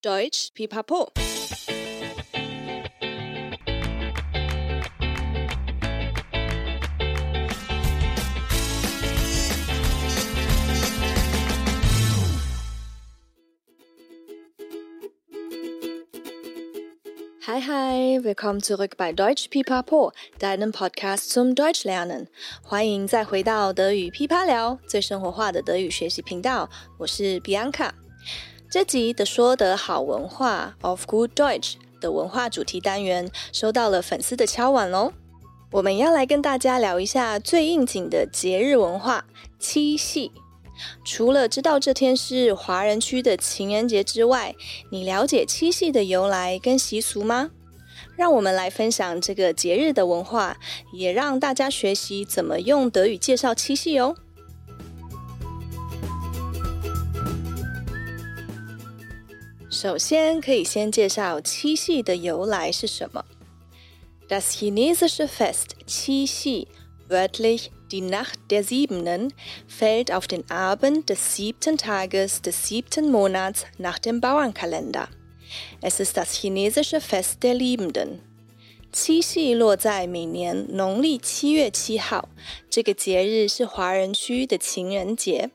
Deutsch Pipapo. Hi, hi, willkommen zurück bei Deutsch Pipapo, deinem Podcast zum Deutschlernen。欢迎再回到德语噼啪聊，最生活化的德语学习频道。我是 Bianca。这集的说得好文化 of Good Deutsch 的文化主题单元收到了粉丝的敲碗喽。我们要来跟大家聊一下最应景的节日文化——七夕。除了知道这天是华人区的情人节之外，你了解七夕的由来跟习俗吗？让我们来分享这个节日的文化，也让大家学习怎么用德语介绍七夕哦。首先，可以先介绍七夕的由来是什么。Das chinesische Fest 七夕，wörtlich die Nacht der Siebenen, fällt auf den Abend des siebten Tages des siebten Monats nach dem Bauernkalender. Es ist das chinesische Fest der Liebenden. 七夕落在每年农历七月七号，这个节日是华人区的情人节。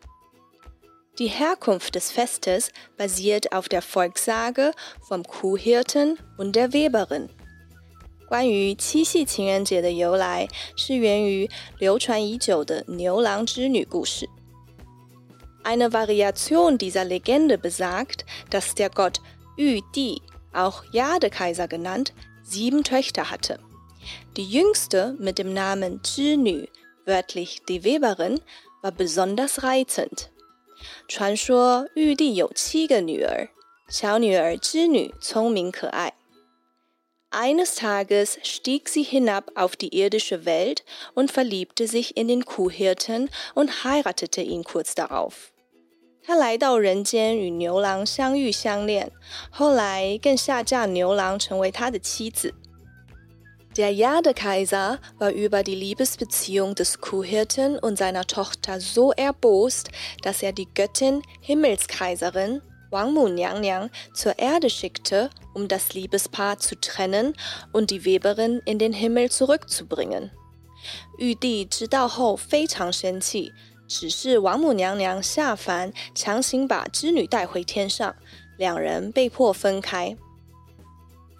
die Herkunft des Festes basiert auf der Volkssage vom Kuhhirten und der Weberin. 关于七夕情人节的由来，是源于流传已久的牛郎织女故事。Eine Variation dieser Legende besagt, dass der Gott Yu Di, auch Jadekaiser genannt, sieben Töchter hatte. Die jüngste mit dem Namen Zhinü, wörtlich die Weberin, war besonders reizend. 传说玉帝有七个女儿，小女儿织女聪明可爱。Eines Tages stieg sie hinab auf die irdische Welt und verliebte sich in den Kuhhirten und heiratete ihn kurz darauf. 她来到人间与牛郎相遇相恋，后来更下嫁牛郎成为他的妻子。der Jadekaiser war über die Liebesbeziehung des Kuhhirten und seiner Tochter so erbost, dass er die Göttin Himmelskaiserin Wang Mu Niang Niang zur Erde schickte, um das Liebespaar zu trennen und die Weberin in den Himmel zurückzubringen. 玉帝知道后非常生气，指示王母娘娘下凡，强行把织女带回天上，两人被迫分开。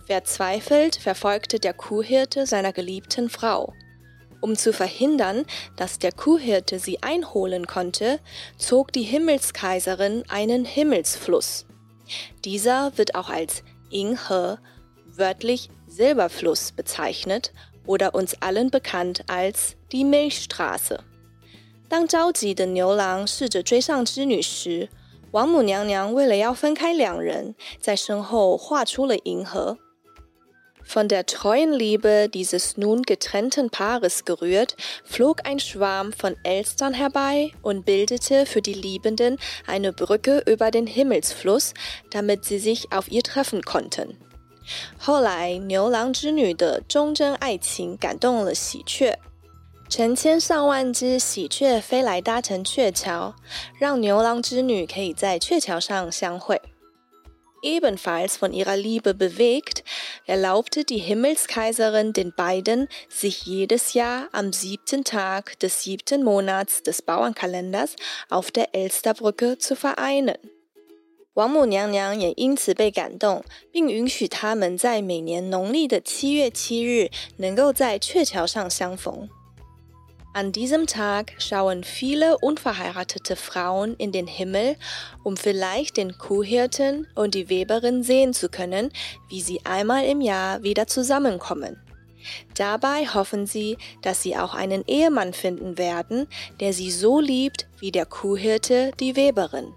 Verzweifelt verfolgte der Kuhhirte seiner geliebten Frau. Um zu verhindern, dass der Kuhhirte sie einholen konnte, zog die Himmelskaiserin einen Himmelsfluss. Dieser wird auch als Inghe, wörtlich Silberfluss bezeichnet oder uns allen bekannt als die Milchstraße. 当着急的牛郎试着追上织女时，王母娘娘为了要分开两人，在身后画出了银河。 von der treuen Liebe dieses nun getrennten Paares gerührt, flog ein Schwarm von Elstern herbei und bildete für die Liebenden eine Brücke über den Himmelsfluss, damit sie sich auf ihr treffen konnten. 后来，牛郎织女的忠贞爱情感动了喜鹊，成千上万只喜鹊飞来搭成鹊桥，让牛郎织女可以在鹊桥上相会。 Ebenfalls von ihrer Liebe bewegt, erlaubte die Himmelskaiserin den beiden, sich jedes Jahr am siebten Tag des siebten Monats des Bauernkalenders auf der Elsterbrücke zu vereinen. 王母娘娘也因此被感动，并允许他们在每年农历的七月七日能够在鹊桥上相逢。 an diesem Tag schauen viele unverheiratete Frauen in den Himmel, um vielleicht den Kuhhirten und die Weberin sehen zu können, wie sie einmal im Jahr wieder zusammenkommen. Dabei hoffen sie, dass sie auch einen Ehemann finden werden, der sie so liebt wie der Kuhhirte die Weberin.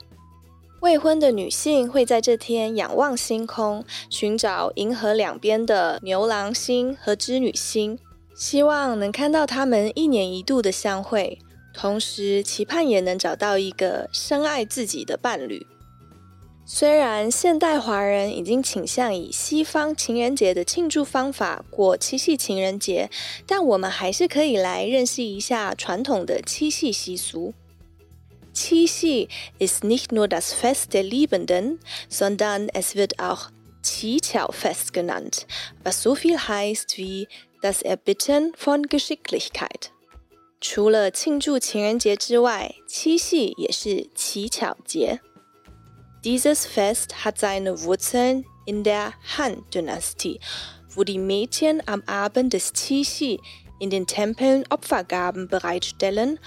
未婚的女性会在这天仰望星空，寻找银河两边的牛郎星和织女星， 希望能看到他们一年一度的相会，同时期盼也能找到一个深爱自己的伴侣。虽然现代华人已经倾向以西方情人节的庆祝方法过七夕情人节，但我们还是可以来认识一下传统的七夕习俗。七夕 is nicht nur das Fest der Liebenden, sondern es wird auch 乞巧 Fest genannt, was so viel heißt wie das Erbitten von Geschicklichkeit. 除了庆祝情人节之外，七夕也是乞巧节。Dieses Fest hat seine Wurzeln in der Han-Dynastie, wo die Mädchen am Abend des Qixi in den Tempeln Opfergaben bereitstellen,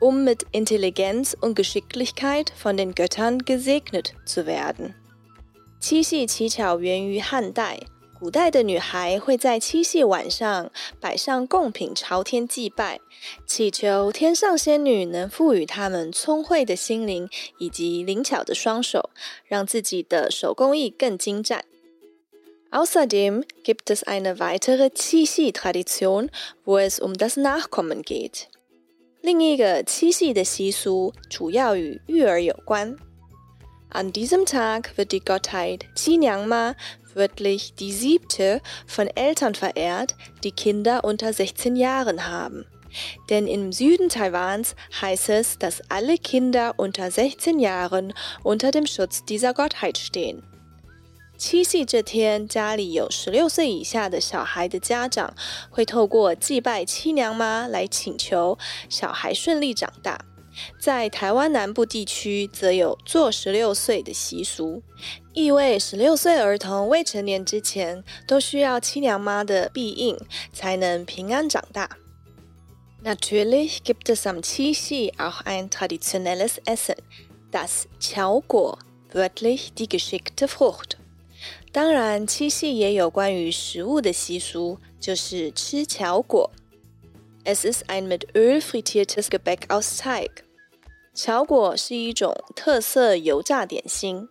um mit Intelligenz und Geschicklichkeit von den Göttern gesegnet zu werden. 七夕乞巧源于汉代， 古代的女孩会在七夕晚上摆上贡品朝天祭拜，祈求天上仙女能赋予她们聪慧的心灵以及灵巧的双手，让自己的手工艺更精湛。Außerdem gibt es eine weitere Qixi-Tradition, wo es um das Nachkommen geht. 另一个七夕的习俗主要与育儿有关。An diesem Tag wird die Gottheit Qinyanma, wörtlich die siebte, von Eltern verehrt, die Kinder unter 16 Jahren haben. Denn im Süden Taiwans heißt es, dass alle Kinder unter 16 Jahren unter dem Schutz dieser Gottheit stehen. 七夕这天，家里有十六岁以下的小孩的家长会透过祭拜七娘妈来请求小孩顺利长大。 在台湾南部地区，则有做十六岁的习俗，意味十六岁儿童未成年之前，都需要七娘妈的庇应，才能平安长大。Natürlich gibt es am Qixi auch ein traditionelles Essen, das Qiao Guo, wörtlich die geschickte Frucht。当然，七夕也有关于食物的习俗，就是吃巧果。Es ist ein mit Öl frittiertes Gebäck aus Teig。巧果是一种特色油炸点心。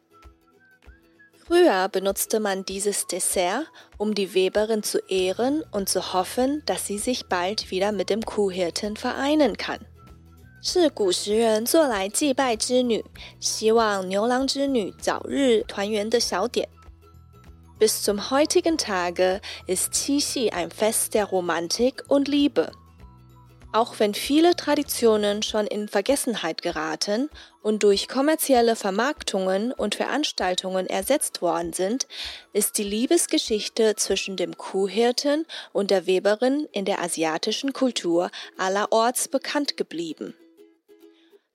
Früher benutzte man dieses Dessert, um die Weberin zu ehren und zu hoffen, dass sie sich bald wieder mit dem Kuhhirten vereinen kann. 是古时人做来祭拜织女，希望牛郎织女早日团圆的小点。Bis zum heutigen Tage ist Qixi ein Fest der Romantik und Liebe. Auch wenn viele Traditionen schon in Vergessenheit geraten und durch kommerzielle Vermarktungen und Veranstaltungen ersetzt worden sind, ist die Liebesgeschichte zwischen dem Kuhhirten und der Weberin in der asiatischen Kultur allerorts bekannt geblieben.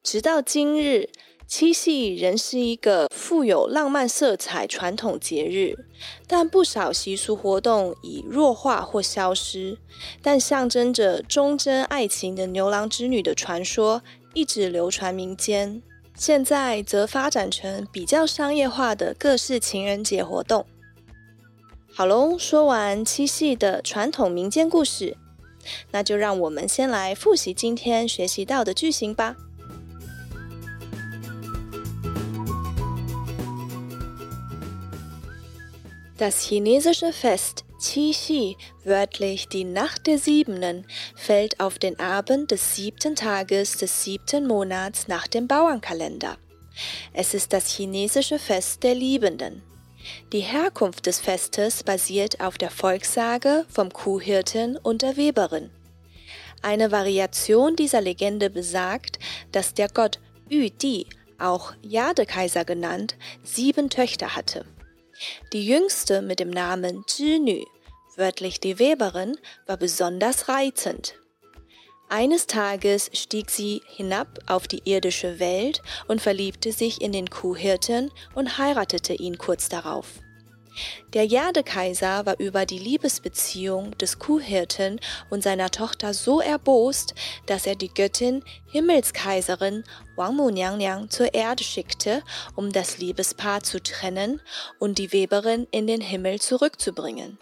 直到今日， 七夕仍是一个富有浪漫色彩传统节日，但不少习俗活动已弱化或消失。但象征着忠贞爱情的牛郎织女的传说一直流传民间。现在则发展成比较商业化的各式情人节活动。好喽，说完七夕的传统民间故事，那就让我们先来复习今天学习到的句型吧。Das chinesische Fest Qixi, wörtlich die Nacht der Siebenen, fällt auf den Abend des siebten Tages des siebten Monats nach dem Bauernkalender. Es ist das chinesische Fest der Liebenden. Die Herkunft des Festes basiert auf der Volkssage vom Kuhhirten und der Weberin. Eine Variation dieser Legende besagt, dass der Gott Yu Di, auch Jadekaiser genannt, sieben Töchter hatte. Die jüngste mit dem Namen Zhinü, wörtlich die Weberin, war besonders reizend. Eines Tages stieg sie hinab auf die irdische Welt und verliebte sich in den Kuhhirten und heiratete ihn kurz darauf. Der Jadekaiser war über die Liebesbeziehung des Kuhhirten und seiner Tochter so erbost, dass er die Göttin Himmelskaiserin Wang Mu Niang zur Erde schickte, um das Liebespaar zu trennen und die Weberin in den Himmel zurückzubringen.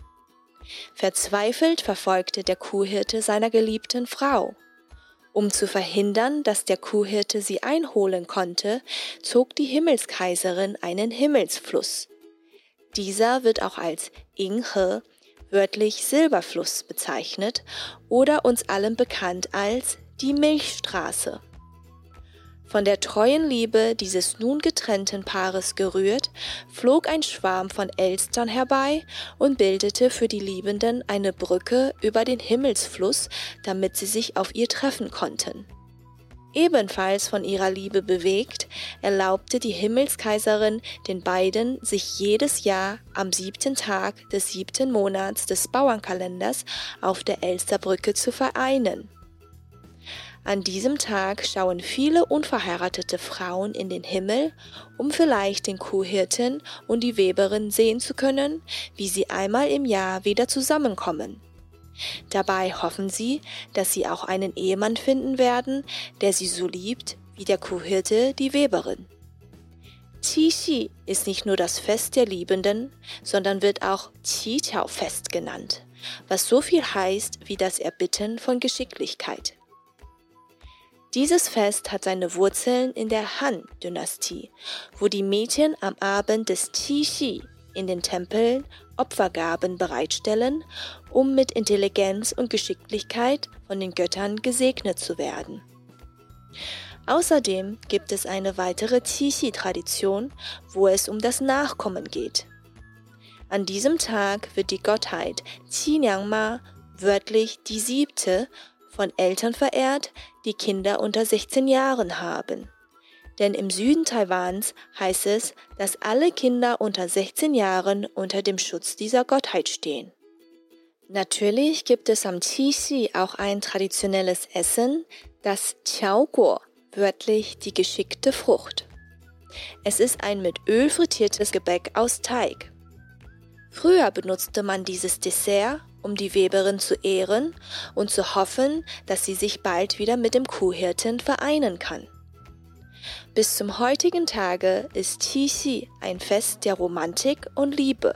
Verzweifelt verfolgte der Kuhhirte seiner geliebten Frau. Um zu verhindern, dass der Kuhhirte sie einholen konnte, zog die Himmelskaiserin einen Himmelsfluss. Dieser wird auch als Inghe, wörtlich Silberfluss bezeichnet oder uns allen bekannt als die Milchstraße. Von der treuen Liebe dieses nun getrennten Paares gerührt, flog ein Schwarm von Elstern herbei und bildete für die Liebenden eine Brücke über den Himmelsfluss, damit sie sich auf ihr treffen konnten. Ebenfalls von ihrer Liebe bewegt, erlaubte die Himmelskaiserin den beiden, sich jedes Jahr am siebten Tag des siebten Monats des Bauernkalenders auf der Elsterbrücke zu vereinen. An diesem Tag schauen viele unverheiratete Frauen in den Himmel, um vielleicht den Kuhhirten und die Weberin sehen zu können, wie sie einmal im Jahr wieder zusammenkommen. Dabei hoffen sie, dass sie auch einen Ehemann finden werden, der sie so liebt wie der Kuhhirte die Weberin. Qixi ist nicht nur das Fest der Liebenden, sondern wird auch Qiqiao-Fest genannt, was so viel heißt wie das Erbitten von Geschicklichkeit. Dieses Fest hat seine Wurzeln in der Han-Dynastie, wo die Mädchen am Abend des Qixi in den Tempeln Opfergaben bereitstellen, um mit Intelligenz und Geschicklichkeit von den Göttern gesegnet zu werden. Außerdem gibt es eine weitere Qixi-Tradition, wo es um das Nachkommen geht. An diesem Tag wird die Gottheit Qi Ma, wörtlich die siebte, von Eltern verehrt, die Kinder unter 16 Jahren haben. Denn im Süden Taiwans heißt es, dass alle Kinder unter 16 Jahren unter dem Schutz dieser Gottheit stehen. Natürlich gibt es am Qixi auch ein traditionelles Essen, das Qiaoguo, wörtlich die geschickte Frucht. Es ist ein mit Öl frittiertes Gebäck aus Teig. Früher benutzte man dieses Dessert, um die Weberin zu ehren und zu hoffen, dass sie sich bald wieder mit dem Kuhhirten vereinen kann. Bis zum heutigen Tage ist Qixi ein Fest der Romantik und Liebe.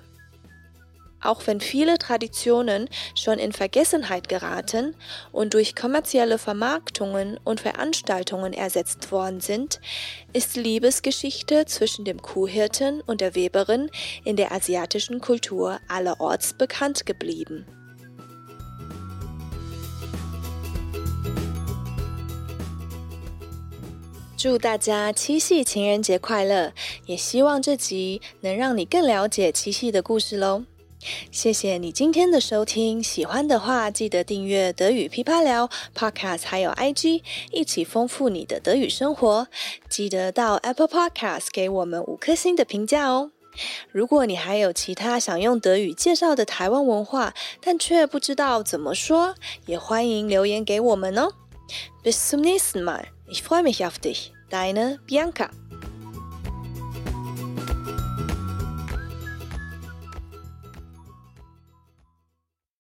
Auch wenn viele Traditionen schon in Vergessenheit geraten und durch kommerzielle Vermarktungen und Veranstaltungen ersetzt worden sind, ist Liebesgeschichte zwischen dem Kuhhirten und der Weberin in der asiatischen Kultur allerorts bekannt geblieben. 祝大家七夕情人节快乐！也希望这集能让你更了解七夕的故事喽。谢谢你今天的收听，喜欢的话记得订阅德语噼啪聊 Podcast，还有 IG，一起丰富你的德语生活。记得到 Apple Podcast 给我们五颗星的评价哦。如果你还有其他想用德语介绍的台湾文化，但却不知道怎么说，也欢迎留言给我们哦。Bis zum nächsten Mal. Ich freue mich auf dich. Deine Bianca.